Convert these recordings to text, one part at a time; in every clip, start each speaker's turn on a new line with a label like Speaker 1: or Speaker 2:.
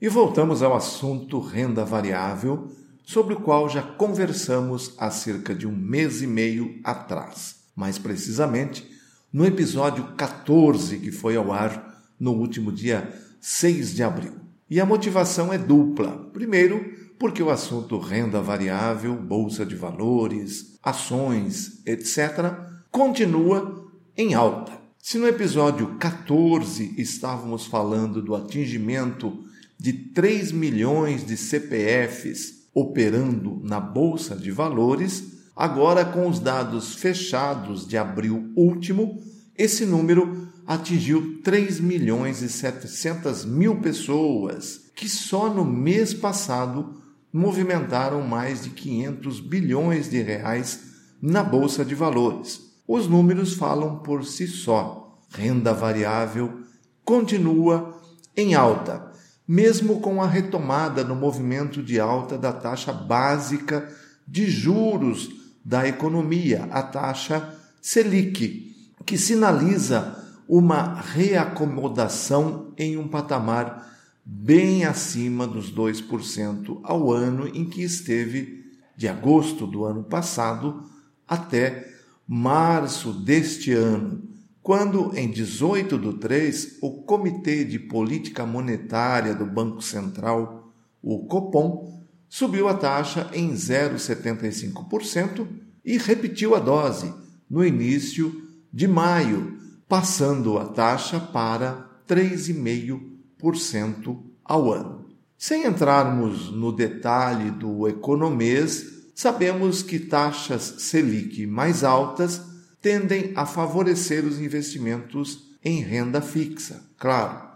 Speaker 1: e voltamos ao assunto renda variável, sobre o qual já conversamos há cerca de um mês e meio atrás. Mais precisamente, no episódio 14 que foi ao ar no último dia 6 de abril. E a motivação é dupla. Primeiro, porque o assunto renda variável, bolsa de valores, ações, etc., continua em alta. Se no episódio 14 estávamos falando do atingimento de 3 milhões de CPFs operando na Bolsa de Valores, agora com os dados fechados de abril último, esse número atingiu 3 milhões e 700 mil pessoas, que só no mês passado movimentaram mais de 500 bilhões de reais na Bolsa de Valores. Os números falam por si só. Renda variável continua em alta mesmo com a retomada no movimento de alta da taxa básica de juros da economia, a taxa Selic, que sinaliza uma reacomodação em um patamar bem acima dos 2% ao ano em que esteve de agosto do ano passado até março deste ano, quando, em 18 de 3, o Comitê de Política Monetária do Banco Central, o Copom, subiu a taxa em 0,75% e repetiu a dose no início de maio, passando a taxa para 3,5% ao ano. Sem entrarmos no detalhe do economês, sabemos que taxas Selic mais altas tendem a favorecer os investimentos em renda fixa, claro,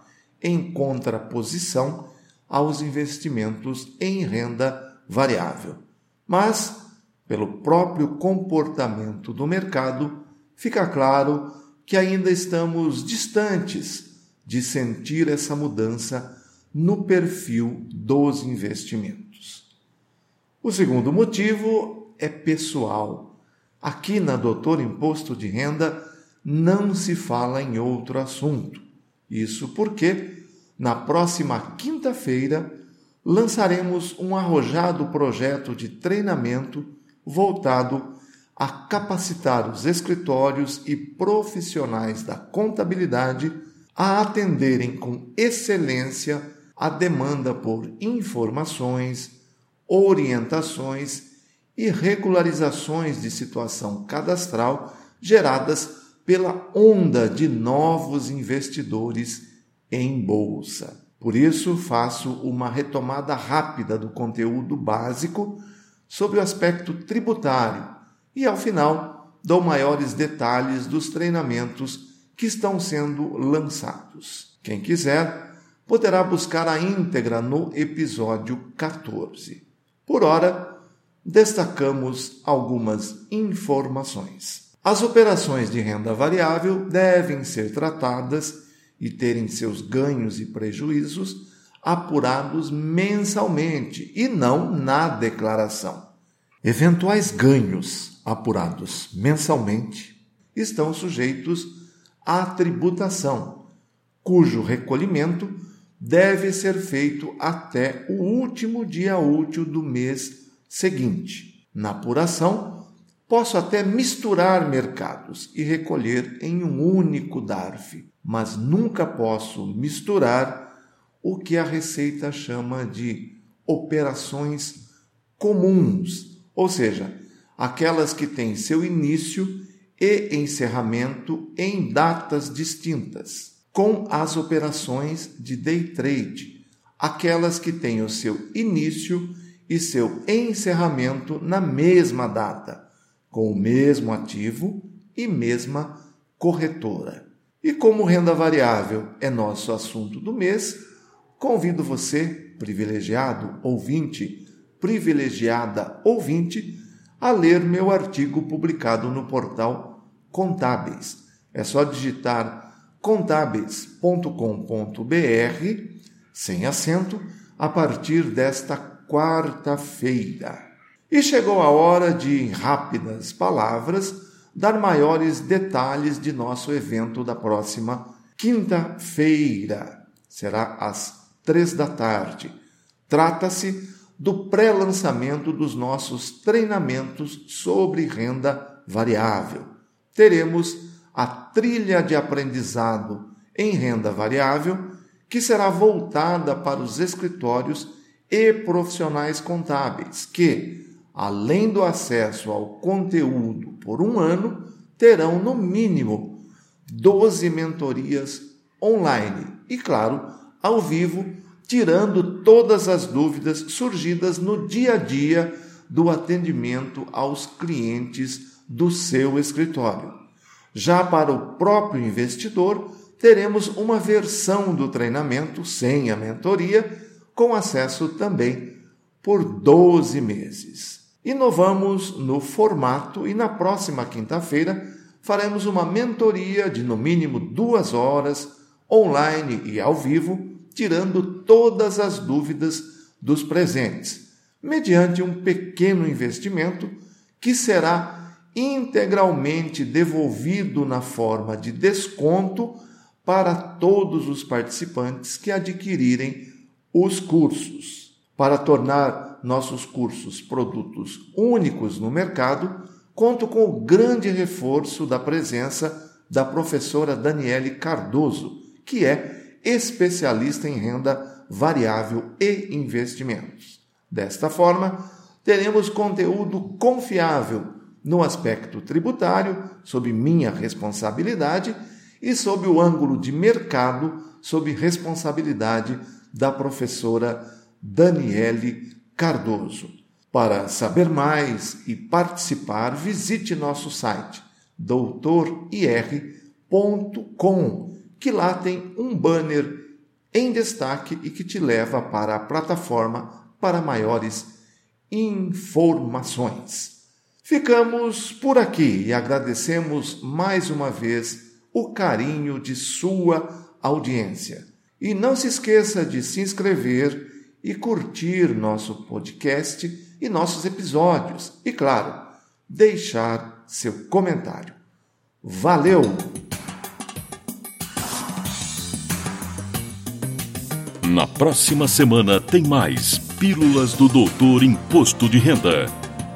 Speaker 1: em contraposição aos investimentos em renda variável. Mas, pelo próprio comportamento do mercado, fica claro que ainda estamos distantes de sentir essa mudança no perfil dos investimentos. O segundo motivo é pessoal Aqui na Doutor Imposto de Renda não se fala em outro assunto. Isso porque, na próxima quinta-feira, lançaremos um arrojado projeto de treinamento voltado a capacitar os escritórios e profissionais da contabilidade a atenderem com excelência a demanda por informações, orientações e regularizações de situação cadastral geradas pela onda de novos investidores em bolsa. Por isso, faço uma retomada rápida do conteúdo básico sobre o aspecto tributário e, ao final, dou maiores detalhes dos treinamentos que estão sendo lançados. Quem quiser, poderá buscar a íntegra no episódio 14. Por hora, destacamos algumas informações. As operações de renda variável devem ser tratadas e terem seus ganhos e prejuízos apurados mensalmente e não na declaração. Eventuais ganhos apurados mensalmente estão sujeitos à tributação, cujo recolhimento deve ser feito até o último dia útil do mês seguinte: na apuração, posso até misturar mercados e recolher em um único DARF, mas nunca posso misturar o que a Receita chama de operações comuns, ou seja, aquelas que têm seu início e encerramento em datas distintas, com as operações de day trade, aquelas que têm o seu início e seu encerramento na mesma data, com o mesmo ativo e mesma corretora. E como renda variável é nosso assunto do mês, convido você, privilegiado ouvinte privilegiada ouvinte a ler meu artigo publicado no portal Contábeis. É só digitar contábeis.com.br sem acento a partir desta quarta-feira. E chegou a hora de, em rápidas palavras, dar maiores detalhes de nosso evento da próxima quinta-feira. Será às três da tarde. Trata-se do pré-lançamento dos nossos treinamentos sobre renda variável. Teremos a trilha de aprendizado em renda variável, que será voltada para os escritórios e profissionais contábeis, que, além do acesso ao conteúdo por um ano, terão no mínimo 12 mentorias online e, claro, ao vivo, tirando todas as dúvidas surgidas no dia a dia do atendimento aos clientes do seu escritório. Já para o próprio investidor, teremos uma versão do treinamento sem a mentoria, com acesso também por 12 meses. Inovamos no formato e na próxima quinta-feira faremos uma mentoria de no mínimo duas horas, online e ao vivo, tirando todas as dúvidas dos presentes, mediante um pequeno investimento que será integralmente devolvido na forma de desconto para todos os participantes que adquirirem os cursos. Para tornar nossos cursos produtos únicos no mercado, conto com o grande reforço da presença da professora Daniele Cardoso, que é especialista em renda variável e investimentos. Desta forma, teremos conteúdo confiável no aspecto tributário, sob minha responsabilidade, e sob o ângulo de mercado, sob responsabilidade da professora Daniele Cardoso. Para saber mais e participar, visite nosso site doutorir.com que lá tem um banner em destaque e que te leva para a plataforma para maiores informações. Ficamos por aqui e agradecemos mais uma vez o carinho de sua audiência. E não se esqueça de se inscrever e curtir nosso podcast e nossos episódios. E, claro, deixar seu comentário. Valeu!
Speaker 2: Na próxima semana tem mais Pílulas do Doutor Imposto de Renda.